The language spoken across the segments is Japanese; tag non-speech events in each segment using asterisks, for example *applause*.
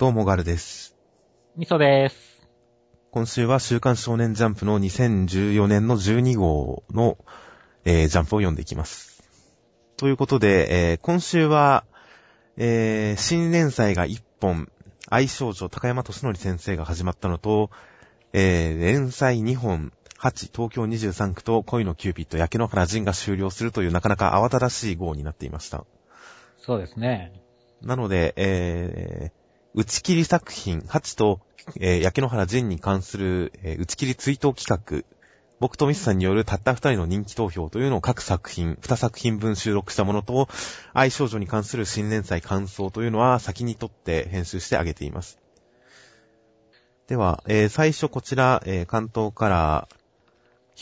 どうもガルです。みそです。今週は週刊少年ジャンプの2014年の12号の、えージャンプを読んでいきます。ということで、えー今週は、えー新連載が1本、愛少女高山俊則先生が始まったのと、えー連載2本、8、東京23区と恋のキューピット、焼け野原仁が終了するというなかなか慌ただしい号になっていました。そうですね。なので、えー、打ち切り作品8と、えー、焼け野原仁に関する、えー打ち切り追悼企画、僕とミスさんによるたった二人の人気投票というのを各作品、二作品分収録したものと、愛少女に関する新連載感想というのは先に撮って編集してあげています。では、えー最初こちら、えー関東から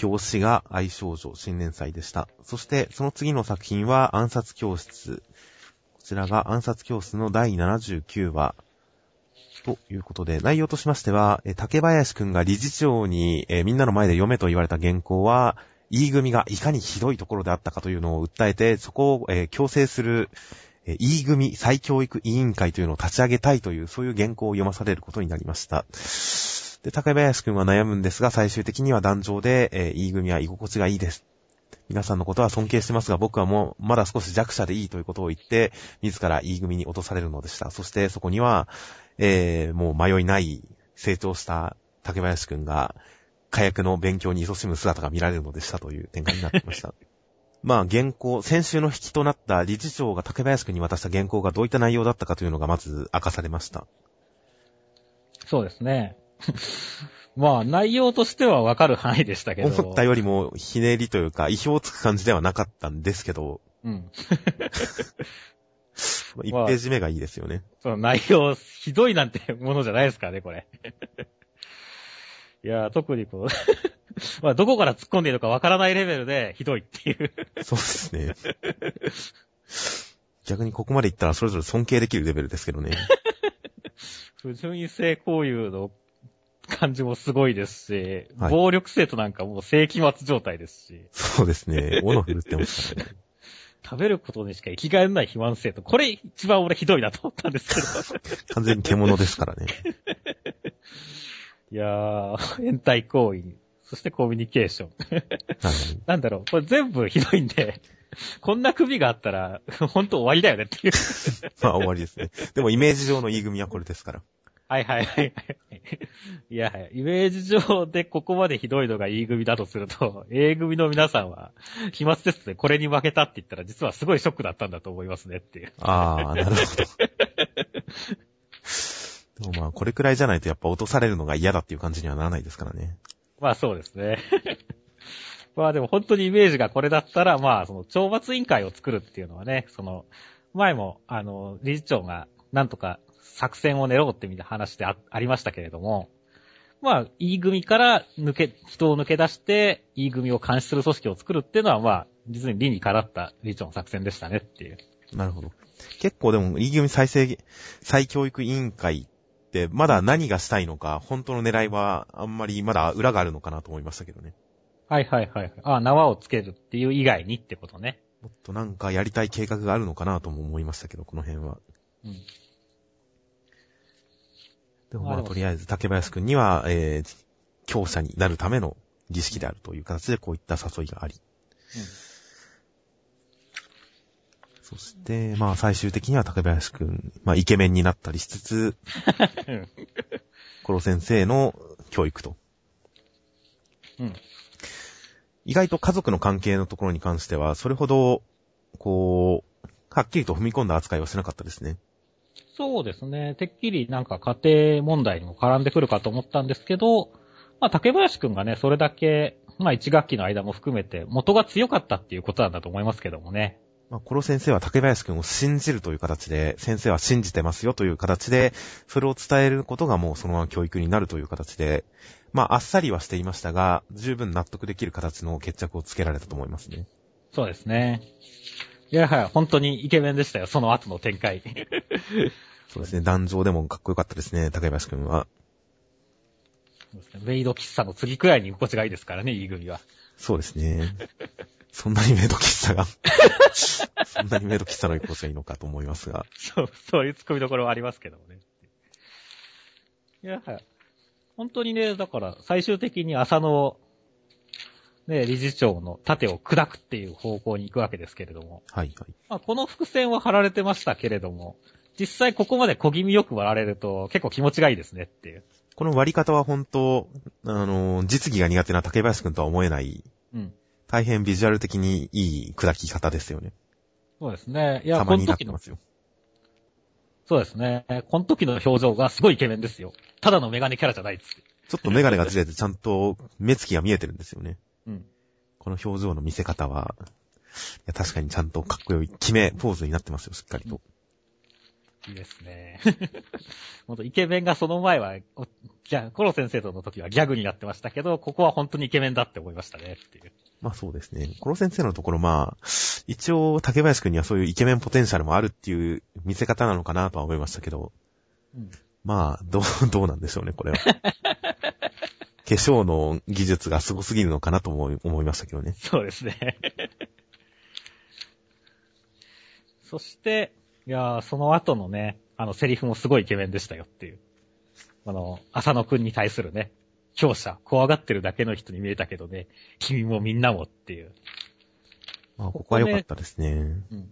表紙が愛少女新連載でした。そして、その次の作品は暗殺教室。こちらが暗殺教室の第79話。ということで、内容としましては、竹林くんが理事長に、えーみんなの前で読めと言われた原稿は、E 組がいかにひどいところであったかというのを訴えて、そこを、えー強制する、えー E 組再教育委員会というのを立ち上げたいという、そういう原稿を読まされることになりました。で、竹林くんは悩むんですが、最終的には壇上で、えー E 組は居心地がいいです。皆さんのことは尊敬してますが、僕はもう、まだ少し弱者でいいということを言って、自ら E 組に落とされるのでした。そして、そこには、えー、もう迷いない、成長した竹林くんが、火薬の勉強に勤しむ姿が見られるのでしたという展開になっていました。*laughs* まあ、原稿、先週の引きとなった理事長が竹林くんに渡した原稿がどういった内容だったかというのがまず明かされました。そうですね。まあ、内容としてはわかる範囲でしたけど。思ったよりもひねりというか、意表をつく感じではなかったんですけど、うん。*laughs* 1ページ目がいいですよね。その内容、ひどいなんてものじゃないですからね、これ。いや、特にこう、*laughs* まあ、どこから突っ込んでいいのかわからないレベルでひどいっていう。そうですね。逆にここまでいったらそれぞれ尊敬できるレベルですけどね。*laughs* 不純異性交友の感じもすごいですし、はい暴力性となんかもう世紀末状態ですし、そうですね。斧振るってますね。*laughs* 食べることにしか生きがえない肥満性と、これ一番俺ひどいなと思ったんですけど。*laughs* 完全に獣ですからね。*laughs* いやー、変態行為、そしてコミュニケーション。はいなんだろう、これ全部ひどいんで、こんな首があったら、ほんと終わりだよねっていう。まあ終わりですね。でもイメージ上の E 組はこれですから。はいはいはいはい。いや、イメージ上でここまでひどいのが E 組だとすると、A 組の皆さんは、飛沫テストでこれに負けたって言ったら実はすごいショックだったんだと思いますねっていう。ああ、なるほど。でもまあこれくらいじゃないとやっぱ落とされるのが嫌だっていう感じにはならないですからね。まあそうですね。まあでも本当にイメージがこれだったら、まあその懲罰委員会を作るっていうのはね、その、前も、あの、理事長がなんとか作戦を練ろうってみたいな話であありましたけれども、まあ、E 組から抜け、人を抜け出して E 組を監視する組織を作るっていうのは、まあ、実に理にかなった理事長の作戦でしたねっていう。なるほど。結構でも E 組再生、再教育委員会ってまだ何がしたいのか、本当の狙いはあんまりまだ裏があるのかなと思いましたけどね。はいはいはい。あ、縄をつけるっていう以外にってことね。もっとなんかやりたい計画があるのかなとも思いましたけど、この辺は。うん。でもまあとりあえず竹林くんには、えー、強者になるための儀式であるという形でこういった誘いがあり。そして、まあ最終的には竹林くん、まあイケメンになったりしつつ、うん。コロ先生の教育と。うん。意外と家族の関係のところに関しては、それほど、こう、はっきりと踏み込んだ扱いはしなかったですね。そうですね。てっきりなんか家庭問題にも絡んでくるかと思ったんですけど、まあ竹林くんがね、それだけ、まあ一学期の間も含めて元が強かったっていうことなんだと思いますけどもね。まあ、コロ先生は竹林くんを信じるという形で、先生は信じてますよという形で、それを伝えることがもうそのまま教育になるという形で、まあ、あっさりはしていましたが、十分納得できる形の決着をつけられたと思いますね。そうですね。いやはや、本当にイケメンでしたよ、その後の展開。そうですね、壇上でもかっこよかったですね、竹林くんは。そうですねメイド喫茶の次くらいに居心地がいいですからね、E 組は。そうですね。*laughs* そんなにメイド喫茶が、*laughs* そんなにメイド喫茶の居心地がいいのかと思いますが。そう、そういうツッコミどころはありますけどもね。いや、本当にね、だから最終的に浅野、ね、理事長の盾を砕くっていう方向に行くわけですけれども。はいはい。まあ、この伏線は張られてましたけれども、実際ここまで小気味よく割られると結構気持ちがいいですねっていう。この割り方は本当、あの、実技が苦手な竹林くんとは思えない、うん。大変ビジュアル的にいい砕き方ですよね。そうですね。いや、てますよ。そうですね。この時の表情がすごいイケメンですよ。ただのメガネキャラじゃないっつって。ちょっとメガネがずれてちゃんと目つきが見えてるんですよね。うん。この表情の見せ方は、いや確かにちゃんとかっこよい決めポーズになってますよ、しっかりと。いいですね。*laughs* ほんと、イケメンがその前は、おじゃあ、コロ先生との時はギャグになってましたけど、ここは本当にイケメンだって思いましたね、っていう。まあそうですね。コロ先生のところまあ、一応竹林くんにはそういうイケメンポテンシャルもあるっていう見せ方なのかなとは思いましたけど、うん。まあ、どう、*laughs* どうなんでしょうね、これは。*laughs* 化粧の技術が凄すぎるのかなと思い思いましたけどね。そうですね。そして、いやーその後のね、あの、セリフもすごいイケメンでしたよっていう。あの、浅野くんに対するね、強者、怖がってるだけの人に見えたけどね、君もみんなもっていう。まあ、ここは良かったですね。うん。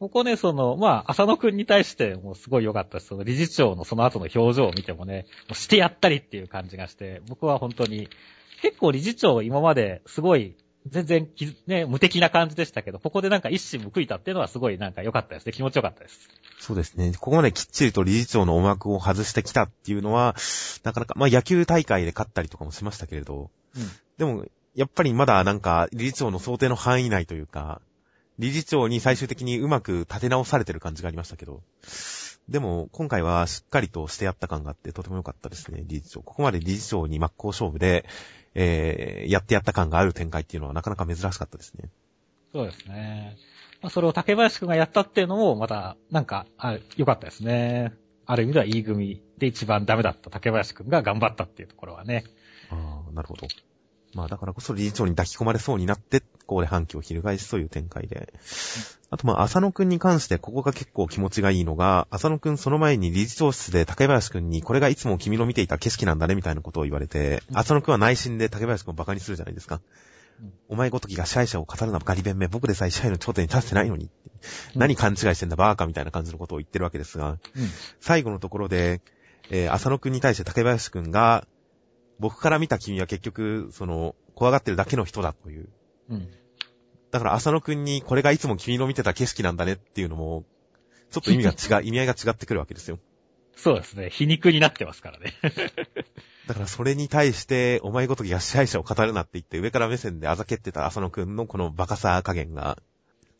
ここね、その、まあ、浅野くんに対してもすごい良かったです。その理事長のその後の表情を見てもね、もうしてやったりっていう感じがして、僕は本当に、結構理事長今まですごい、全然き、ね、無敵な感じでしたけど、ここでなんか一矢報いたっていうのはすごいなんか良かったですね。気持ち良かったです。そうですね。ここまできっちりと理事長の思惑を外してきたっていうのは、なかなか、まあ野球大会で勝ったりとかもしましたけれど、うん。でも、やっぱりまだなんか、理事長の想定の範囲内というか、理事長に最終的にうまく立て直されてる感じがありましたけど、でも、今回はしっかりとしてやった感があって、とても良かったですね、理事長。ここまで理事長に真っ向勝負で、えー、やってやった感がある展開っていうのはなかなか珍しかったですね。そうですね。まあ、それを竹林くんがやったっていうのも、また、なんか、あ良かったですね。ある意味では E 組で一番ダメだった竹林くんが頑張ったっていうところはね。ああ、なるほど。まあだからこそ理事長に抱き込まれそうになって、ここで反旗を翻すという展開で。あとまあ、浅野くんに関してここが結構気持ちがいいのが、浅野くんその前に理事長室で竹林くんにこれがいつも君の見ていた景色なんだねみたいなことを言われて、うん浅野くんは内心で竹林くんをバカにするじゃないですか。うんお前ごときが支配者を語るなガリ弁目、僕でさえ支配の頂点に立ってないのに。うん何勘違いしてんだバーカみたいな感じのことを言ってるわけですが、うん。最後のところで、えー浅野くんに対して竹林くんが、僕から見た君は結局、その、怖がってるだけの人だという。うん。だから浅野くんにこれがいつも君の見てた景色なんだねっていうのも、ちょっと意味が違う、*laughs* 意味合いが違ってくるわけですよ。そうですね。皮肉になってますからね。*laughs* だからそれに対して、お前ごときが支配者を語るなって言って上から目線であざけってた浅野くんのこのバカさ加減が、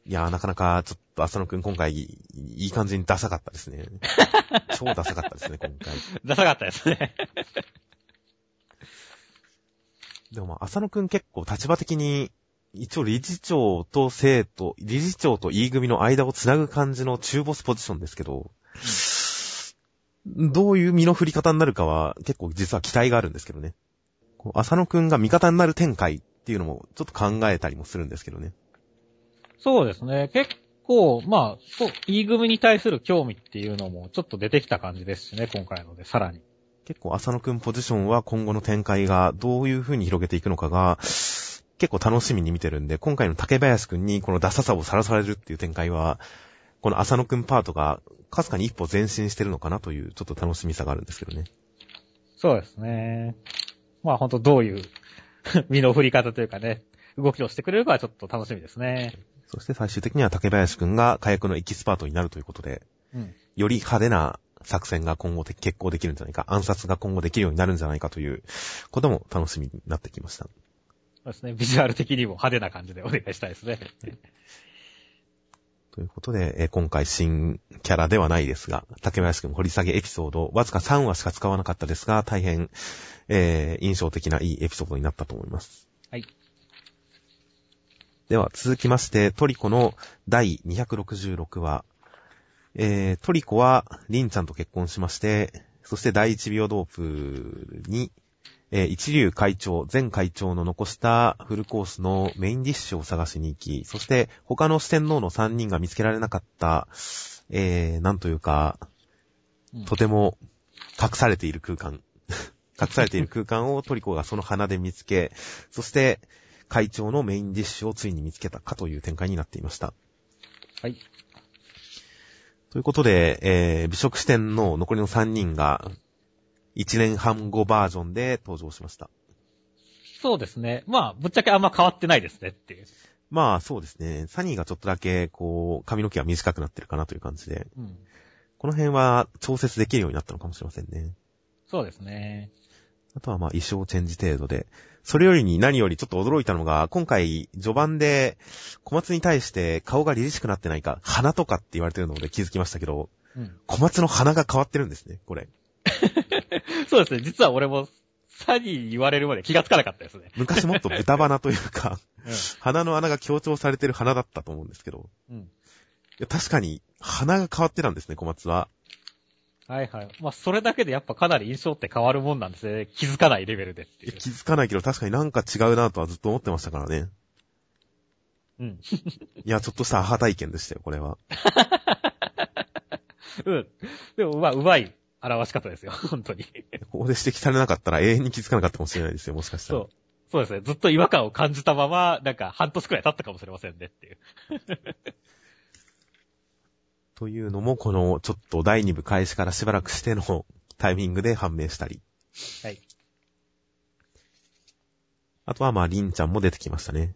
いやーなかなかちょっと浅野くん今回いい感じにダサかったですね。*laughs* 超ダサかったですね、今回。ダサかったですね。でもまあ、浅野くん結構立場的に、一応理事長と生徒、理事長と E 組の間をつなぐ感じの中ボスポジションですけど、どういう身の振り方になるかは結構実は期待があるんですけどね。浅野くんが味方になる展開っていうのもちょっと考えたりもするんですけどね。そうですね。結構、まあ、そう、E 組に対する興味っていうのもちょっと出てきた感じですしね、今回ので、さらに。結構浅野くんポジションは今後の展開がどういう風に広げていくのかが結構楽しみに見てるんで、今回の竹林くんにこのダサさをさらされるっていう展開は、この浅野くんパートがかすかに一歩前進してるのかなというちょっと楽しみさがあるんですけどね。そうですね。まあ本当どういう *laughs* 身の振り方というかね、動きをしてくれるかはちょっと楽しみですね。そして最終的には竹林くんが火薬のエキスパートになるということで、うん。より派手な作戦が今後で決行できるんじゃないか、暗殺が今後できるようになるんじゃないかということも楽しみになってきました。そうですね。ビジュアル的にも派手な感じでお願いしたいですね。*laughs* ということで、えー今回新キャラではないですが、竹林くん掘り下げエピソード、わずか3話しか使わなかったですが、大変、えー印象的ないいエピソードになったと思います。はい。では、続きまして、トリコの第266話。えー、トリコは、リンちゃんと結婚しまして、そして第一ビオドープに、えー一流会長、前会長の残したフルコースのメインディッシュを探しに行き、そして他の四天王の3人が見つけられなかった、えー、なんというか、うんとても隠されている空間。*laughs* 隠されている空間をトリコがその鼻で見つけ、そして会長のメインディッシュをついに見つけたかという展開になっていました。はい。ということで、えー、美食視点の残りの3人が、1年半後バージョンで登場しました。そうですね。まあ、ぶっちゃけあんま変わってないですねっていう。まあそうですね。サニーがちょっとだけ、こう、髪の毛が短くなってるかなという感じで、うん。この辺は調節できるようになったのかもしれませんね。そうですね。あとはまあ衣装チェンジ程度で。それよりに何よりちょっと驚いたのが、今回序盤で小松に対して顔が凛々しくなってないか、鼻とかって言われてるので気づきましたけど、うん。小松の鼻が変わってるんですね、これ。そうですね。実は俺も、サニーに言われるまで気がつかなかったですね。昔もっと豚鼻というか、*laughs* う鼻の穴が強調されてる鼻だったと思うんですけど、ん。うん。いや確かに鼻が変わってたんですね、小松は。はいはい。まあ、それだけでやっぱかなり印象って変わるもんなんですね。気づかないレベルでっていう。気づかないけど確かになんか違うなとはずっと思ってましたからね。うん。*laughs* いや、ちょっとしたアハ体験でしたよ、これは。*laughs* うん。でも、まあ、うまい表し方ですよ。*laughs* 本当に。ここで指摘されなかったら永遠に気づかなかったかもしれないですよ、もしかしたら。そう。そうですね。ずっと違和感を感じたまま、なんか半年くらい経ったかもしれませんねっていう。*laughs* というのも、この、ちょっと第2部開始からしばらくしてのタイミングで判明したり。はい。あとは、まあ、リンちゃんも出てきましたね。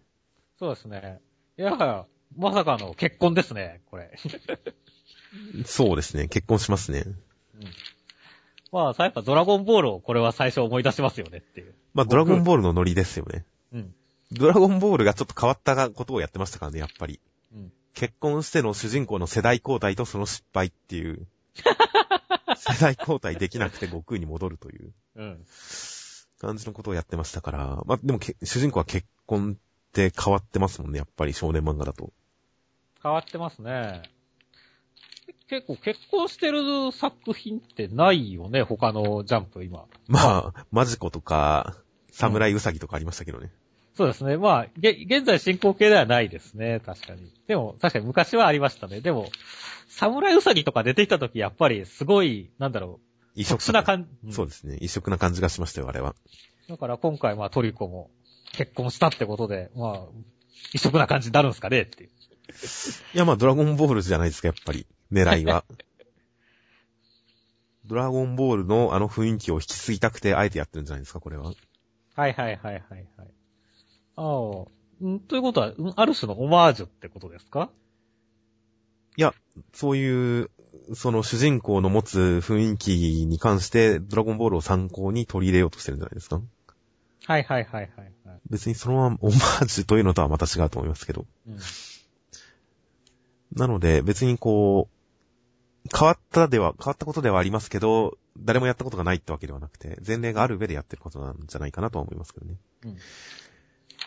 そうですね。いや、まさかの結婚ですね、これ。*laughs* そうですね、結婚しますね。うん。まあ、さ、やっぱドラゴンボールをこれは最初思い出しますよねっていう。まあ、ドラゴンボールのノリですよね。うん。ドラゴンボールがちょっと変わったことをやってましたからね、やっぱり。うん。結婚しての主人公の世代交代とその失敗っていう。*laughs* 世代交代できなくて悟空に戻るといううん。感じのことをやってましたから。まあ、でもけ、主人公は結婚って変わってますもんね、やっぱり少年漫画だと。変わってますね。結構結婚してる作品ってないよね、他のジャンプ今。まあ、マジコとか、サムライウサギとかありましたけどね。そうですね。まあ、げ、現在進行形ではないですね、確かに。でも、確かに昔はありましたね。でも、サムライウサギとか出てきた時、やっぱりすごい、なんだろう、異特殊な感じ。そうですね。異色な感じがしましたよ、あれは。だから今回、まあトリコも結婚したってことで、まあ、異色な感じになるんですかねっていう。いや、まあ、ドラゴンボールじゃないですか、やっぱり。狙いは。*laughs* ドラゴンボールのあの雰囲気を引き継ぎたくて、あえてやってるんじゃないですか、これは。はいはいはいはいはい。ああ、んということは、んある種のオマージュってことですか？そういう、その主人公の持つ雰囲気に関して、ドラゴンボールを参考に取り入れようとしてるんじゃないですか？はいはいはいはい、はい。別にそのままオマージュというのとはまた違うと思いますけど。うん。なので、別にこう、変わったでは、変わったことではありますけど、誰もやったことがないってわけではなくて、前例がある上でやってることなんじゃないかなとは思いますけどね。うん。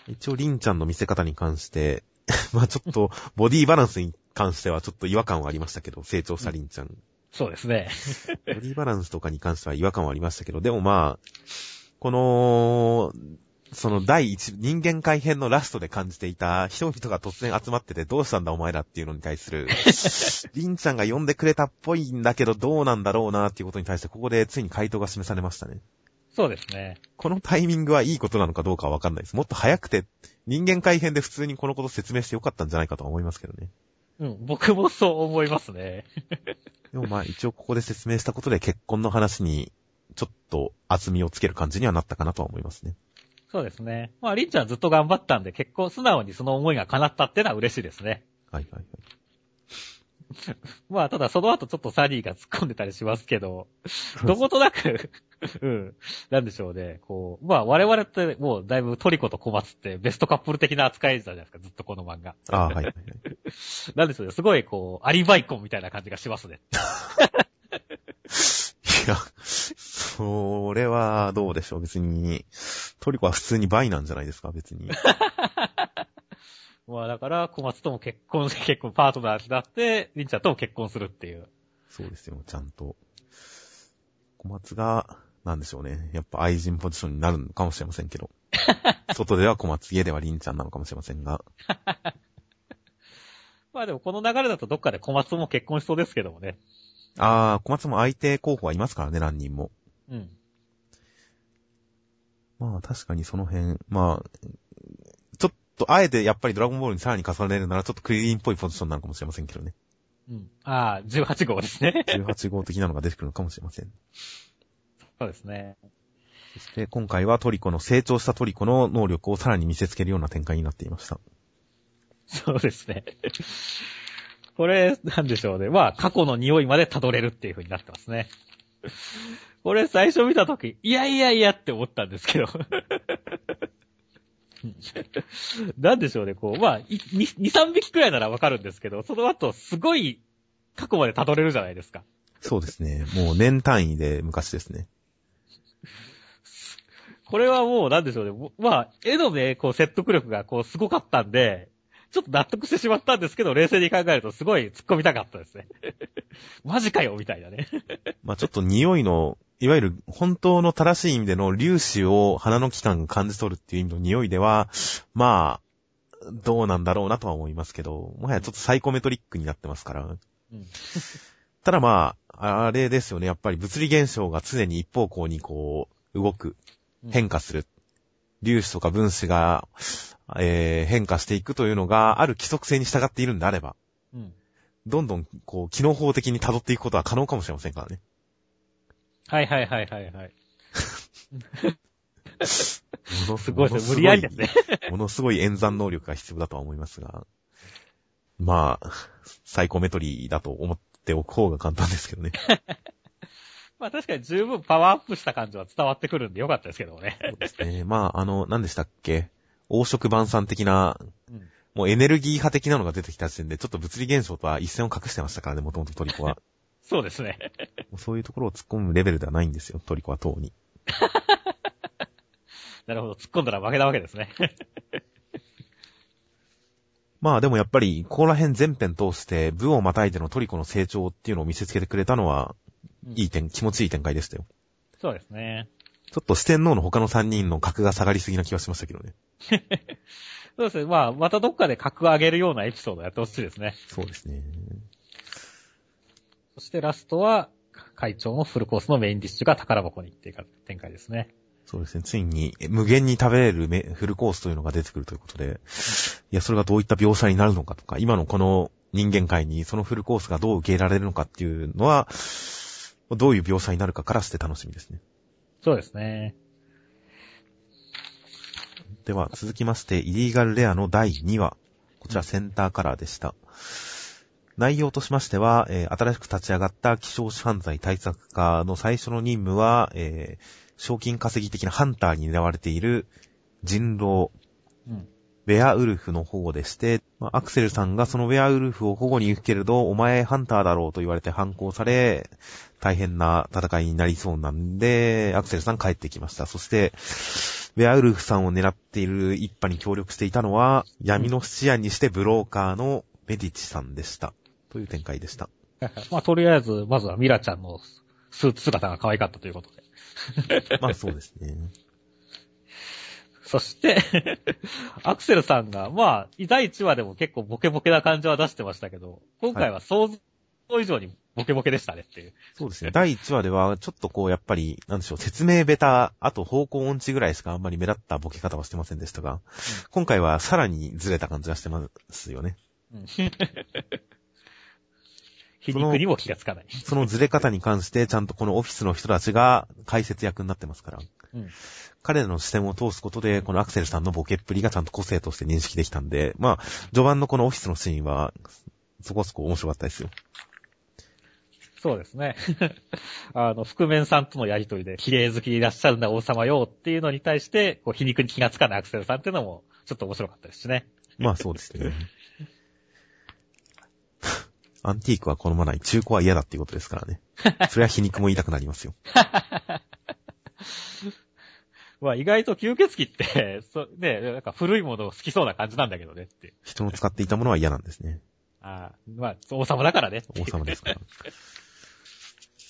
一応、リンちゃんの見せ方に関して、*laughs* まあちょっと、ボディバランスに関してはちょっと違和感はありましたけど、成長したリンちゃん。そうですね。*laughs* ボディバランスとかに関しては違和感はありましたけど、でもまあ、この、その第一、人間改編のラストで感じていた人々が突然集まっててどうしたんだお前らっていうのに対する、*laughs* リンちゃんが呼んでくれたっぽいんだけどどうなんだろうなっていうことに対してここでついに回答が示されましたね。そうですね。このタイミングはいいことなのかどうかはわかんないです。もっと早くて、人間改編で普通にこのこと説明してよかったんじゃないかとは思いますけどね。うん、僕もそう思いますね。*laughs* でもまあ一応ここで説明したことで結婚の話にちょっと厚みをつける感じにはなったかなとは思いますね。そうですね。まあ、リンちゃんずっと頑張ったんで、結構素直にその思いが叶ったってのは嬉しいですね。はいはいはい。まあ、ただその後ちょっとサニーが突っ込んでたりしますけど、どことなく、*laughs* うん、なんでしょうね。こう、まあ我々ってもうだいぶトリコと小松ってベストカップル的な扱いじゃないですか、ずっとこの漫画。ああ、はいはいはい。*laughs* なんでしょうね。すごいこう、アリバイコンみたいな感じがしますね。*laughs* いや、それはどうでしょう。別に、トリコは普通に倍なんじゃないですか、別に。*laughs* まあだから、小松とも結婚、結婚パートナーになって、リンちゃんとも結婚するっていう。そうですよ、ちゃんと。小松が、なんでしょうね。やっぱ愛人ポジションになるのかもしれませんけど。*laughs* 外では小松、家ではリンちゃんなのかもしれませんが。*laughs* まあでもこの流れだとどっかで小松も結婚しそうですけどもね。あー、小松も相手候補はいますからね、何人も。うん。まあ確かにその辺、まあ、ちょっと、あえてやっぱりドラゴンボールにさらに重ねるならちょっとクリリンっぽいポジションなのかもしれませんけどね。うん。ああ、18号ですね。*laughs* 18号的なのが出てくるのかもしれません。そうですね。そして今回はトリコの成長したトリコの能力をさらに見せつけるような展開になっていました。そうですね。これ、なんでしょうね。まあ、過去の匂いまで辿れるっていう風になってますね。これ最初見たとき、いやいやいやって思ったんですけど。*laughs* なんでしょうね、こう、まあ、2、3匹くらいならわかるんですけど、その後、すごい過去まで辿れるじゃないですか。そうですね。もう年単位で昔ですね。これはもう、なんでしょうね。もまあ、絵のね、こう、説得力が、こう、すごかったんで、ちょっと納得してしまったんですけど、冷静に考えると、すごい突っ込みたかったですね。*laughs* マジかよ、みたいなね。まあちょっと匂いの、いわゆる本当の正しい意味での粒子を鼻の器官が感じ取るっていう意味の匂いでは、まあ、どうなんだろうなとは思いますけど、もはやちょっとサイコメトリックになってますから。うん *laughs* ただまあ、あれですよね。やっぱり物理現象が常に一方向にこう、動く、変化する。粒子とか分子が、えー変化していくというのがある規則性に従っているんであれば、うん。どんどんこう、機能法的に辿っていくことは可能かもしれませんからね。はいはいはいはいはい。*laughs* ものすごい。無理やりですね。ものすごい演算能力が必要だとは思いますが、まあ、サイコメトリーだと思っておく方が簡単ですけどね。*laughs* まあ確かに十分パワーアップした感じは伝わってくるんでよかったですけどもね。そうですね。まあ、あの、何でしたっけ？黄色晩餐的な、うんもうエネルギー派的なのが出てきた時点で、ちょっと物理現象とは一線を隠してましたからね、もともとトリコは。*laughs* そうですね。そういうところを突っ込むレベルではないんですよ、トリコは当に。*laughs* なるほど。突っ込んだら負けたわけですね。*laughs* まあでもやっぱり、ここら辺全編通して、部をまたいでのトリコの成長っていうのを見せつけてくれたのは、いい点、気持ちいい展開でしたよ。そうですね。ちょっと四天王の他の三人の格が下がりすぎな気はしましたけどね。*laughs* そうですね。まあ、またどっかで格上げるようなエピソードをやってほしいですね。そうですね。そしてラストは、会長のフルコースのメインディッシュが宝箱にっていうか展開ですね。そうですね。ついに、え無限に食べれるメフルコースというのが出てくるということで、いや、それがどういった描写になるのかとか、今のこの人間界にそのフルコースがどう受け入れられるのかっていうのは、どういう描写になるかからして楽しみですね。そうですね。では、続きまして、イリーガルレアの第2話。こちらセンターカラーでした。内容としましては、えー新しく立ち上がった希少種犯罪対策課の最初の任務は、えー賞金稼ぎ的なハンターに狙われている人狼、うん。ウェアウルフの保護でして、まあアクセルさんがそのウェアウルフを保護に行くけれど、お前ハンターだろうと言われて反抗され、大変な戦いになりそうなんで、アクセルさん帰ってきました。そして、ウェアウルフさんを狙っている一派に協力していたのは、闇の質屋にしてブローカーのメディチさんでした。という展開でした。*laughs* まあ、とりあえず、まずはミラちゃんのスーツ姿が可愛かったということで。*laughs* まあそうですね。そして、*laughs* アクセルさんが、まあ、第1話でも結構ボケボケな感じは出してましたけど、今回は想像以上にボケボケでしたねっていう。そうですね。第1話では、ちょっとこう、やっぱり、なんでしょう、説明ベタ、あと方向音痴ぐらいしかあんまり目立ったボケ方はしてませんでしたが、今回はさらにずれた感じがしてますよね。うん *laughs* 皮肉にも気がつかない。そのずれ方に関して、ちゃんとこのオフィスの人たちが解説役になってますから、うん彼らの視点を通すことで、このアクセルさんのボケっぷりがちゃんと個性として認識できたんで、まあ、序盤のこのオフィスのシーンは、そこそこ面白かったですよ。そうですね。*laughs* あの、覆面さんとのやりとりで、綺麗好きでいらっしゃるんだ王様よっていうのに対して、こう皮肉に気がつかないアクセルさんっていうのも、ちょっと面白かったですしね。まあそうですね。*laughs* アンティークは好まない、中古は嫌だっていうことですからね。*laughs* それは皮肉も言いたくなりますよ。まあ意外と吸血鬼って、そね、なんか古いものを好きそうな感じなんだけどねって。人の使っていたものは嫌なんですね。ああ、まあ、王様だからね王様ですから。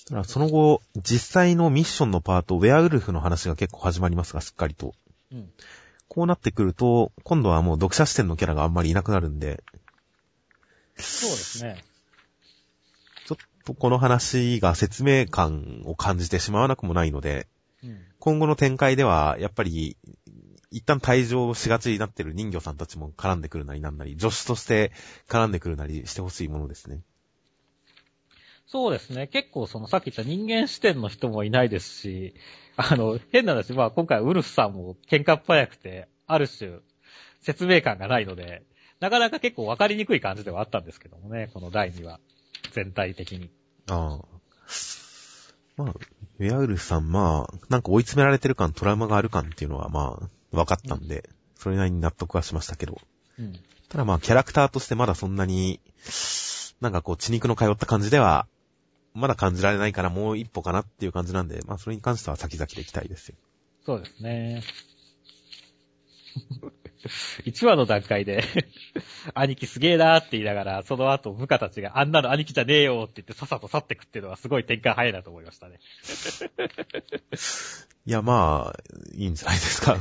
ただその後、実際のミッションのパート、ウェアウルフの話が結構始まりますが、しっかりと。うん。こうなってくると、今度はもう読者視点のキャラがあんまりいなくなるんで、そうですね。ちょっとこの話が説明感を感じてしまわなくもないので、うん。今後の展開では、やっぱり、一旦退場しがちになってる人魚さんたちも絡んでくるなりなんなり、助手として絡んでくるなりしてほしいものですね。そうですね。結構そのさっき言った人間視点の人もいないですし、あの、変な話、まあ今回ウルフさんも喧嘩っ早くて、ある種説明感がないので、なかなか結構わかりにくい感じではあったんですけどもね、この第2話。全体的に。ああ。まあ、ウェアウルフさん、まあ、なんか追い詰められてる感、トラウマがある感っていうのは、まあ、分かったんで、それなりに納得はしましたけど。うん。ただまあ、キャラクターとしてまだそんなに、なんかこう、血肉の通った感じでは、まだ感じられないからもう一歩かなっていう感じなんで、まあ、それに関しては先々でいきたいですよ。そうですね。*laughs* 1話の段階で、*laughs* 兄貴すげえなーって言いながら、その後部下たちがあんなの兄貴じゃねえよって言ってさっさと去ってくっていうのはすごい展開早いなと思いましたね。*laughs* いや、まあ、いいんじゃないですか。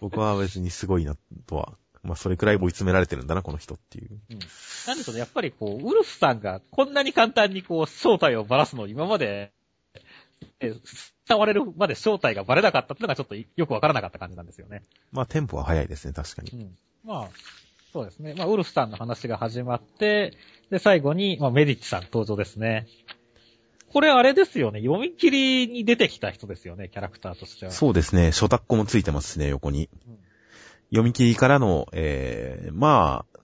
僕は別にすごいな、とは。まあ、それくらい追い詰められてるんだな、この人っていう。うん。なんでしょうね、やっぱりこう、ウルフさんがこんなに簡単にこう、正体をばらすのを今まで、え伝われるまで正体がバレなかったっていうのがちょっとよくわからなかった感じなんですよね。まあ、テンポは早いですね、確かに。うん。まあ、そうですね。まあ、ウルフさんの話が始まって、で、最後に、まあ、メディッチさん登場ですね。これあれですよね。読み切りに出てきた人ですよね、キャラクターとしては。そうですね、初タッコもついてますしね、横に。うん読み切りからの、えー、まあ、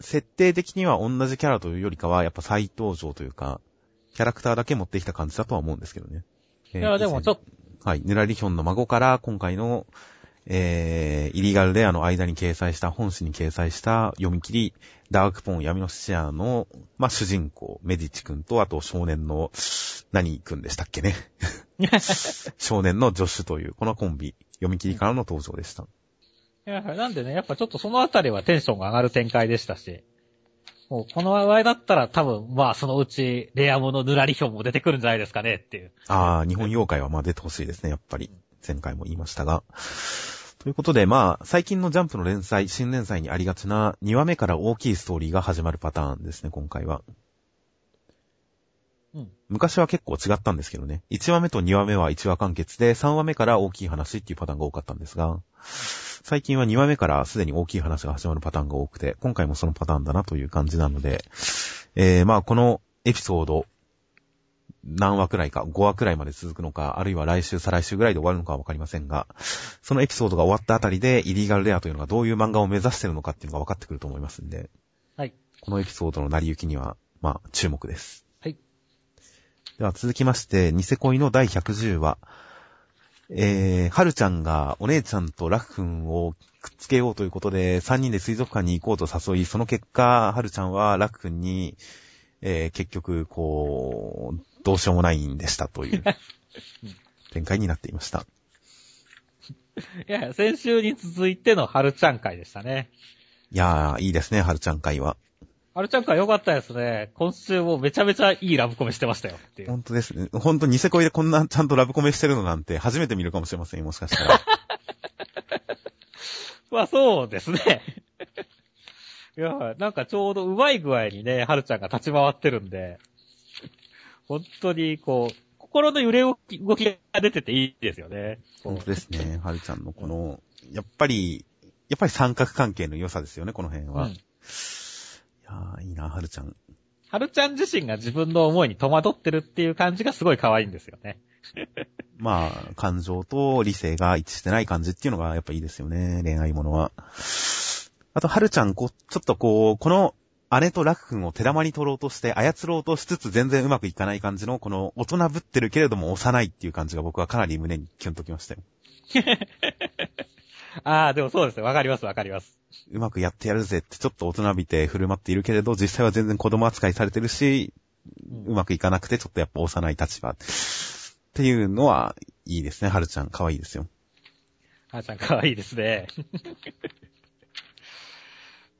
設定的には同じキャラというよりかは、やっぱ再登場というか、キャラクターだけ持ってきた感じだとは思うんですけどね。えーいや、でもちょっと、はい。ヌラリヒョンの孫から今回の、えー、イリーガルレアの間に掲載した、本誌に掲載した読み切り、ダークポン闇のシアの、まあ、主人公、メディチ君と、あと少年の、何君でしたっけね。*laughs* 少年の助手という、このコンビ、読み切りからの登場でした。いや、なんでね、やっぱちょっとそのあたりはテンションが上がる展開でしたし、もうこの場合だったら多分、まあそのうち、レアモノヌラリヒョンも出てくるんじゃないですかねっていう。ああ、日本妖怪はまあ出てほしいですね、やっぱり。前回も言いましたが。ということで、まあ、最近のジャンプの連載、新連載にありがちな2話目から大きいストーリーが始まるパターンですね、今回は。うん。昔は結構違ったんですけどね。1話目と2話目は1話完結で、3話目から大きい話っていうパターンが多かったんですが、最近は2話目からすでに大きい話が始まるパターンが多くて、今回もそのパターンだなという感じなので、えー、まあこのエピソード、何話くらいか、5話くらいまで続くのか、あるいは来週、再来週ぐらいで終わるのかはわかりませんが、そのエピソードが終わったあたりで、イリーガルレアというのがどういう漫画を目指してるのかっていうのが分かってくると思いますんで、はい。このエピソードの成り行きには、まあ、注目です。はい。では続きまして、ニセ恋の第110話。えー、はるちゃんがお姉ちゃんとラフ君をくっつけようということで、3人で水族館に行こうと誘い、その結果、はるちゃんはラフ君に、えー、結局、こう、どうしようもないんでしたという展開になっていました。*laughs* いや、先週に続いての春ちゃん会でしたね。いやー、いいですね、はるちゃん会は。春ちゃん会良かったですね。今週もめちゃめちゃいいラブコメしてましたよっていう。本当ですね。本当ニセ恋でこんなちゃんとラブコメしてるのなんて初めて見るかもしれませんよ、もしかしたら。*laughs* まあそうですね。*laughs* いや、なんかちょうどうまい具合にね、はるちゃんが立ち回ってるんで、本当にこう、心の揺れ動き動きが出てていいですよね。本当ですね、はるちゃんのこの、やっぱり、やっぱり三角関係の良さですよね、この辺は。うんいやー、いいな、はるちゃん。はるちゃん自身が自分の思いに戸惑ってるっていう感じがすごい可愛いんですよね。*laughs* まあ、感情と理性が一致してない感じっていうのがやっぱいいですよね、恋愛ものは。あと、はるちゃん、こう、ちょっとこう、この姉とラク君を手玉に取ろうとして操ろうとしつつ全然うまくいかない感じの、この大人ぶってるけれども幼いっていう感じが僕はかなり胸にキュンときましたよ。*laughs* ああ、でもそうですね。わかりますわかります。うまくやってやるぜってちょっと大人びて振る舞っているけれど、実際は全然子供扱いされてるし、うんうまくいかなくてちょっとやっぱ幼い立場。っていうのはいいですね、はるちゃん。可愛いですよ。はるちゃん可愛いですね。*laughs*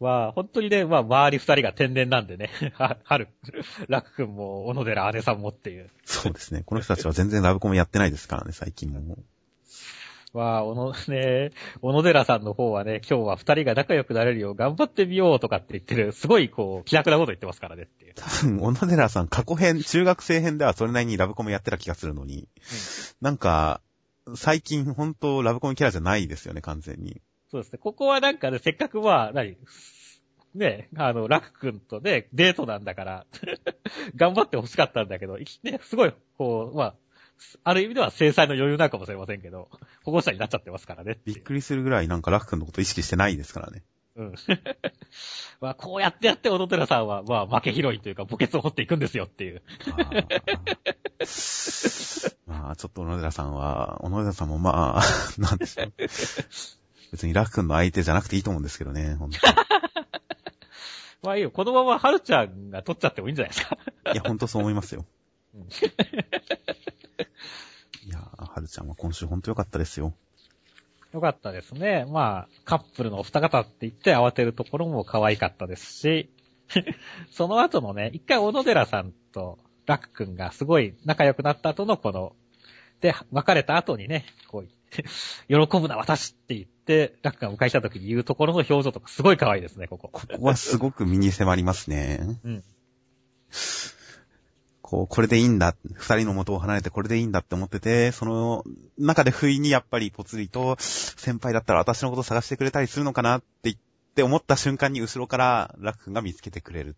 まあ、本当にね、まあ、周り二人が天然なんでね。*laughs* は、はる、ラク君も、小野寺姉さんもっていう。そうですね。この人たちは全然ラブコメやってないですからね、最近も。まあ、おの、ね、小野寺さんの方はね、今日は二人が仲良くなれるよう頑張ってみようとかって言ってる、すごいこう、気楽なこと言ってますからねっていう。多分、小野寺さん、過去編、中学生編ではそれなりにラブコメやってた気がするのに、なんか、最近本当ラブコメキャラじゃないですよね、完全に。そうですね。ここはなんかね、せっかくまあ、何ね、あの、ラク君とね、デートなんだから、*laughs* 頑張って欲しかったんだけど、ね、すごい、こう、まあ、ある意味では制裁の余裕なのかもしれませんけど、保護者になっちゃってますからね。びっくりするぐらいなんかラク君のこと意識してないですからね。うん。*laughs* まあ、こうやってやって、小野寺さんは、まあ、負け拾いというか、墓穴を掘っていくんですよっていう。あーまあ、ちょっと小野寺さんは、小野寺さんもまあ、*laughs* なんでしょう。別にラク君の相手じゃなくていいと思うんですけどね、本当 *laughs* まあいいよ、このまま春ちゃんが取っちゃってもいいんじゃないですか。いや、本当そう思いますよ。はるちゃんは今週本当良かったですよ。よかったですね。まあ、カップルのお二方って言って慌てるところも可愛かったですし、*laughs* その後のね、一回小野寺さんとラク君がすごい仲良くなった後のこの、で、別れた後にね、こう、*laughs* 喜ぶな私って言って、ラクが迎えた時に言うところの表情とかすごい可愛いですね、ここ。ここはすごく身に迫りますね。うん。こう、これでいいんだ。二人の元を離れてこれでいいんだって思ってて、その中で不意にやっぱりぽつりと、先輩だったら私のこと探してくれたりするのかなって言って思った瞬間に後ろからラク君が見つけてくれる。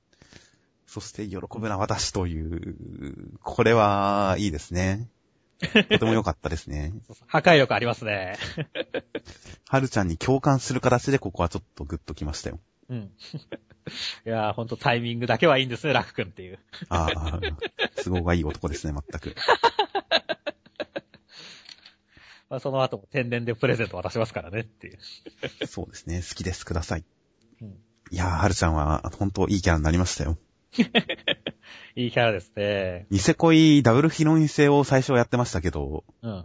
そして喜ぶな私という、これはいいですね。とても良かったですね。*laughs* 破壊力ありますね。*laughs* はるちゃんに共感する形でここはちょっとグッときましたよ。うん。いやー、ほんとタイミングだけはいいんですね、ラク君っていう。ああ、都合がいい男ですね、全く。*laughs* まあ、その後も天然でプレゼント渡しますからねっていう。そうですね、好きです、ください。うんいやー、はるちゃんは本当いいキャラになりましたよ。*laughs* いいキャラですね。ニセ恋ダブルヒロイン性を最初はやってましたけど、うん。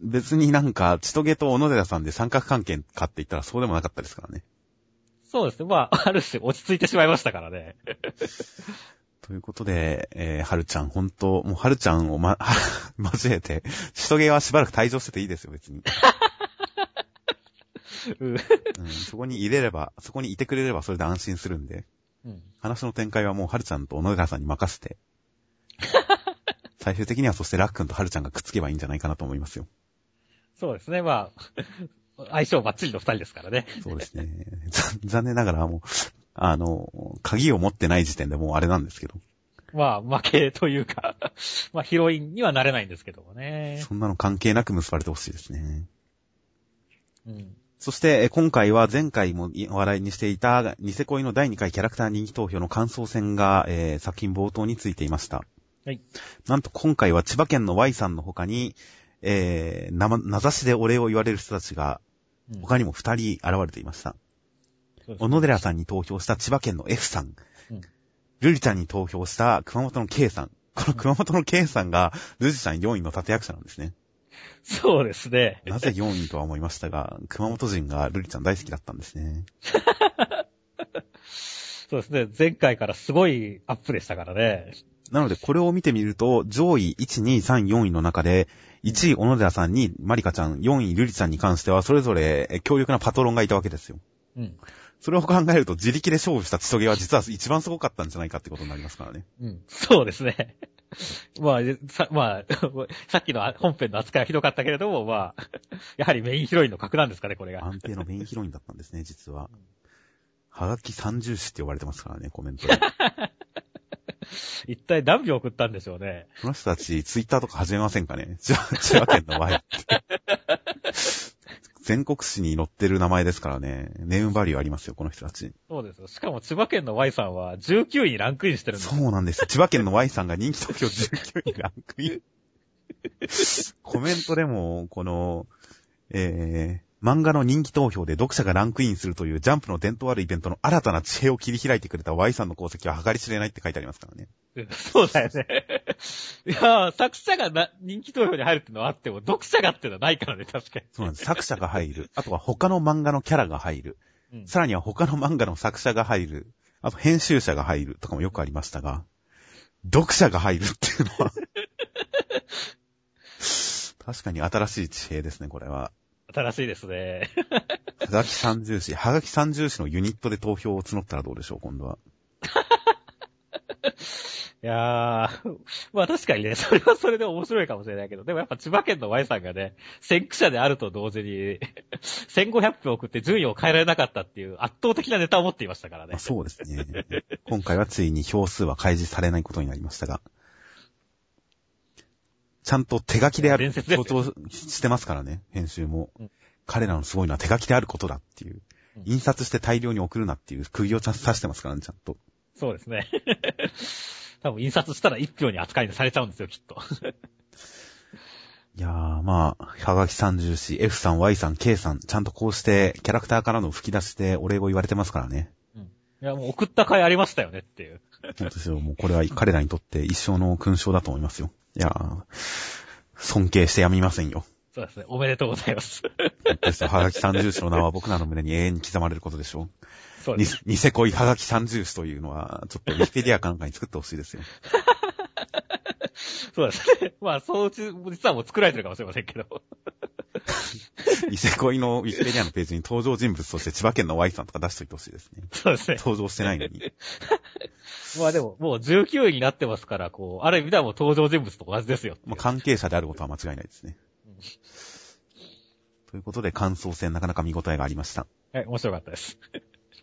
別になんか、千トゲと小野寺さんで三角関係かって言ったらそうでもなかったですからね。そうですね。まあ、*laughs* ある種落ち着いてしまいましたからね。*laughs* ということで、えー、はるちゃん、本当もうはるちゃんをま、*laughs* 交えて、千トゲはしばらく退場してていいですよ、別に。うん。うん、そこに入れれば、そこにいてくれればそれで安心するんで、うん。話の展開はもうはるちゃんと小野寺さんに任せて、最終的にはそしてラックンとはるちゃんがくっつけばいいんじゃないかなと思いますよ。そうですね。まあ、相性バッチリの二人ですからね。そうですね。*laughs* ざ残念ながらもう、あの、鍵を持ってない時点でもうあれなんですけど、まあ、負けというか、*laughs* まあ、ヒロインにはなれないんですけどもね。そんなの関係なく結ばれてほしいですね。うん。そして、え今回は前回も話題にしていた、ニセ恋の第2回キャラクター人気投票の感想戦が、えー作品冒頭についていました。はい。なんと今回は千葉県の Y さんの他に、えー、名指しでお礼を言われる人たちが、うん他にも2人現れていました。小野寺さんに投票した千葉県の F さん。うんルリちゃんに投票した熊本の K さん。この熊本の K さんが、ルジちゃん4位の立役者なんですね。そうですね。なぜ4位とは思いましたが、熊本人がルリちゃん大好きだったんですね。*laughs* そうですね。前回からすごいアップでしたからね。なので、これを見てみると、上位1、2、3、4位の中で、1位、小野寺さんに、マリカちゃん、4位、ルリちゃんに関しては、それぞれえ強力なパトロンがいたわけですよ。うん。それを考えると、自力で勝負した千トゲは実は一番すごかったんじゃないかってことになりますからね。うん。そうですね。*laughs* まあ、さ、まあ、*laughs* さっきの本編の扱いはひどかったけれども、まあ、*laughs* やはりメインヒロインの格なんですかね、これが。安定のメインヒロインだったんですね、実は。はがき三重視って呼ばれてますからね、コメントで。*laughs* 一体何秒送ったんでしょうね。この人たち、ツイッターとか始めませんかね？*laughs* 千葉県の Y って。*laughs* 全国紙に載ってる名前ですからね、ネームバリューありますよ、この人たち。そうですよ。しかも千葉県の Y さんは19位にランクインしてるんですそうなんですよ。千葉県の Y さんが人気投票19位にランクイン。コメントでも、この、えー、漫画の人気投票で読者がランクインするというジャンプの伝統あるイベントの新たな地平を切り開いてくれた Y さんの功績は計り知れないって書いてありますからね。そうだよね。*laughs* いやー作者がな人気投票に入るってのはあっても、読者がってのはないからね、確かに。そうなんです。作者が入る。あとは他の漫画のキャラが入る。うんさらには他の漫画の作者が入る。あと編集者が入るとかもよくありましたが、読者が入るっていうのは、*laughs* 確かに新しい地平ですね、これは。新しいですね。はがき三重視、はがき三重視のユニットで投票を募ったらどうでしょう、今度は。*laughs* いやー、まあ確かにね、それはそれで面白いかもしれないけど、でもやっぱ千葉県の Y さんがね、先駆者であると同時に、*laughs* 1500票送って順位を変えられなかったっていう圧倒的なネタを持っていましたからねあ。そうですね。今回はついに票数は開示されないことになりましたが。ちゃんと手書きである伝説です強調してますからね、編集も。うん彼らのすごいのは手書きであることだっていう。うん印刷して大量に送るなっていう釘をちゃんと刺してますからね、ちゃんと。そうですね。*laughs* 多分印刷したら1票に扱いされちゃうんですよ、きっと。いやー、まあ、はがきさん重視、F さん、Y さん、K さん、ちゃんとこうしてキャラクターからの吹き出しでお礼を言われてますからね。いや、もう送った甲斐ありましたよねっていう。本当ですよ。もうこれは彼らにとって一生の勲章だと思いますよ。いやー、尊敬してやみませんよ。そうですね。おめでとうございます。ですよ。はがき三重視の名は僕らの胸に永遠に刻まれることでしょう。にそうです。ニセ恋はがき三重視というのは、ちょっとウィキペディアかなんかに作ってほしいですよ。*laughs* そうですね。まあ、そううち、実はもう作られてるかもしれませんけど。*laughs* ニセ恋のウィキペディアのページに登場人物として千葉県の Y さんとか出しといてほしいですね。*laughs* そうですね。登場してないのに。まあでも、もう19位になってますから、こう、ある意味ではもう登場人物と同じですよ。まあ、関係者であることは間違いないですね。ということで、感想戦なかなか見応えがありました。はい、面白かったです。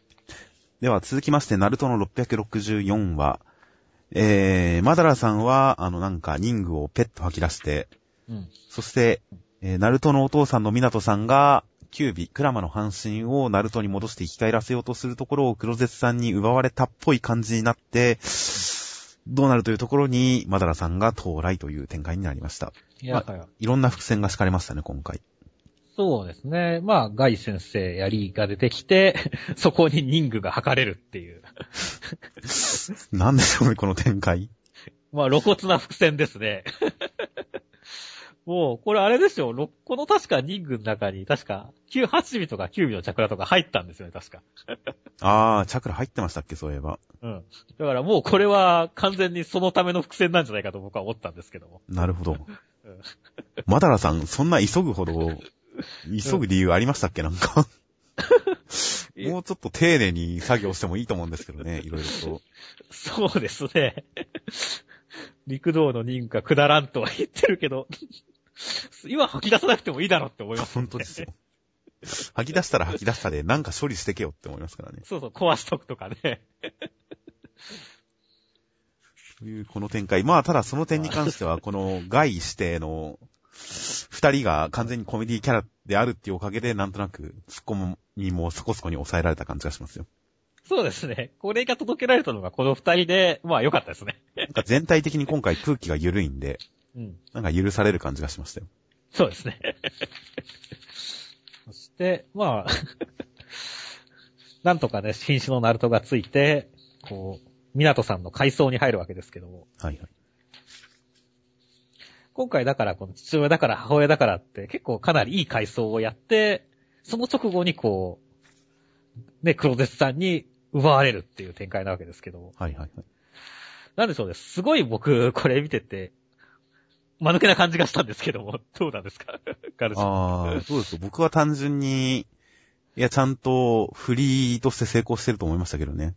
*laughs* では続きまして、ナルトの664話。えー、マダラさんは、あの、なんか、人具をペッと吐き出して、うん。そして、えー、ナルトのお父さんのミナトさんが、キュービ、クラマの半身をナルトに戻して生き返らせようとするところをクロゼツさんに奪われたっぽい感じになって、どうなるというところに、マダラさんが到来という展開になりました。いや、はいいろんな伏線が敷かれましたね、今回。そうですね。まあ、ガイ先生やリーが出てきて、*laughs* そこに人具が測れるっていう。*laughs* なんでしょうね、この展開。まあ、露骨な伏線ですね。*laughs* もう、これあれですよ。ろこの確か人具の中に、確か、9、8尾とか9尾のチャクラとか入ったんですよね、確か。*laughs* あー、チャクラ入ってましたっけ、そういえば。うん。だからもうこれは完全にそのための伏線なんじゃないかと僕は思ったんですけども。なるほどうん。マダラさん、そんな急ぐほど、急ぐ理由ありましたっけ、なんか。*laughs* もうちょっと丁寧に作業してもいいと思うんですけどね、いろいろと。そうですね。陸道の人が下らんとは言ってるけど、*laughs* 今吐き出さなくてもいいだろうって思います、本当ですよ。。吐き出したら吐き出したで、なんか処理してけよって思いますからね。そうそう、壊しとくとかね。*laughs* という、この展開。まあ、ただその点に関しては、この外指定の二人が完全にコメディキャラであるっていうおかげで、なんとなく、ツッコミもそこそこに抑えられた感じがしますよ。そうですね。これが届けられたのがこの二人で、まあ良かったですね。なんか全体的に今回空気が緩いんで、うん。なんか許される感じがしましたよ。そうですね。*laughs* そして、まあ、*laughs* なんとかね、新種のナルトがついて、こう、港さんの階層に入るわけですけども、はいはい。今回だから、この父親だから母親だからって結構かなりいい階層をやって、その直後にこう、ね、クロゼスさんに奪われるっていう展開なわけですけども、はいはいはい。なんでしょうね、すごい僕、これ見てて、間抜けな感じがしたんですけども、*laughs* どうなんですか？*laughs* ガルシャ。ああ、そうですよ。僕は単純に、いや、ちゃんとフリーとして成功してると思いましたけどね。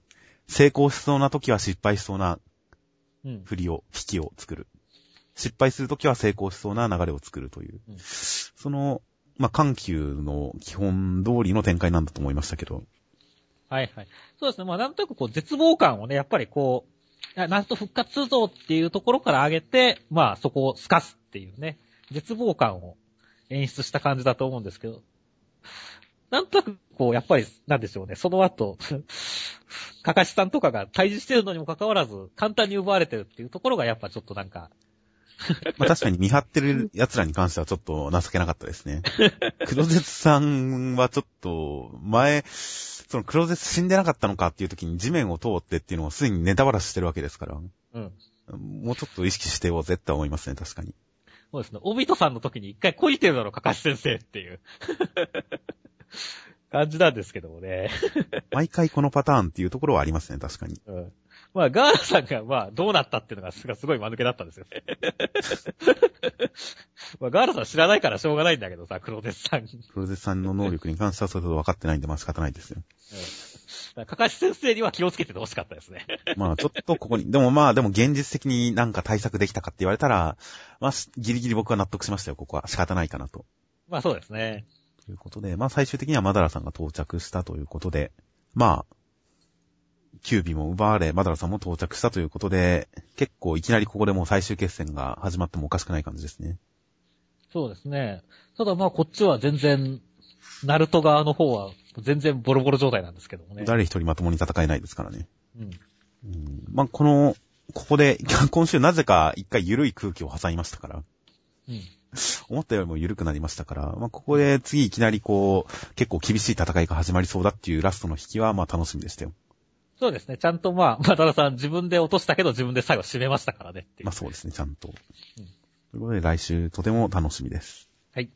成功しそうな時は失敗しそうなうん。振りを、引きを作る。失敗する時は成功しそうな流れを作るという。うんその、まあ、緩急の基本通りの展開なんだと思いましたけど。はいはい。そうですね。まあなんとなくこう絶望感をね、やっぱりこう、あなんと復活するぞっていうところから上げて、まあそこを透かすっていうね、絶望感を演出した感じだと思うんですけど、なんとなくこう、やっぱり、なんでしょうね、その後、かかしさんとかが退治してるのにもかかわらず、簡単に奪われてるっていうところがやっぱちょっとなんか、*laughs* まあ、確かに見張ってる奴らに関してはちょっと情けなかったですね。*laughs* クロゼツさんはちょっと、前、そのクロゼツ死んでなかったのかっていう時に地面を通ってっていうのをすでにネタバラシしてるわけですから。うん。もうちょっと意識してよ、絶対思いますね、確かに。そうですね、オビトさんの時に一回こいてるだろ、かかし先生っていう。*laughs* 感じなんですけどもね。毎回このパターンっていうところはありますね、確かに。うん。まあ、ガーラさんが、まあ、どうなったっていうのが、すごい間抜けだったんですよね。*laughs* まあ、ガーラさん知らないからしょうがないんだけどさ、クロデスさん。クロゼさんの能力に関してはそれほど分かってないんで、まあ仕方ないですよ。うん。かかし先生には気をつけててほしかったですね。まあちょっとここに、でもまあでも現実的になんか対策できたかって言われたら、まあしギリギリ僕は納得しましたよ、ここは。仕方ないかなと。まあそうですね。ということで、まあ最終的にはマダラさんが到着したということで、まあ、キュービも奪われ、マダラさんも到着したということで、結構いきなりここでもう最終決戦が始まってもおかしくない感じですね。そうですね。ただまあこっちは全然、ナルト側の方は全然ボロボロ状態なんですけどもね。誰一人まともに戦えないですからね。うん。うん、まあこの、ここで、*laughs* 今週なぜか一回緩い空気を挟みましたから。うん。思ったよりも緩くなりましたから、まあ、ここで次いきなりこう、結構厳しい戦いが始まりそうだっていうラストの引きは、まあ楽しみでしたよ。そうですね。ちゃんとまあ、*laughs* またださん自分で落としたけど自分で最後締めましたからね。まあそうですね、ちゃんと。ということで来週とても楽しみです。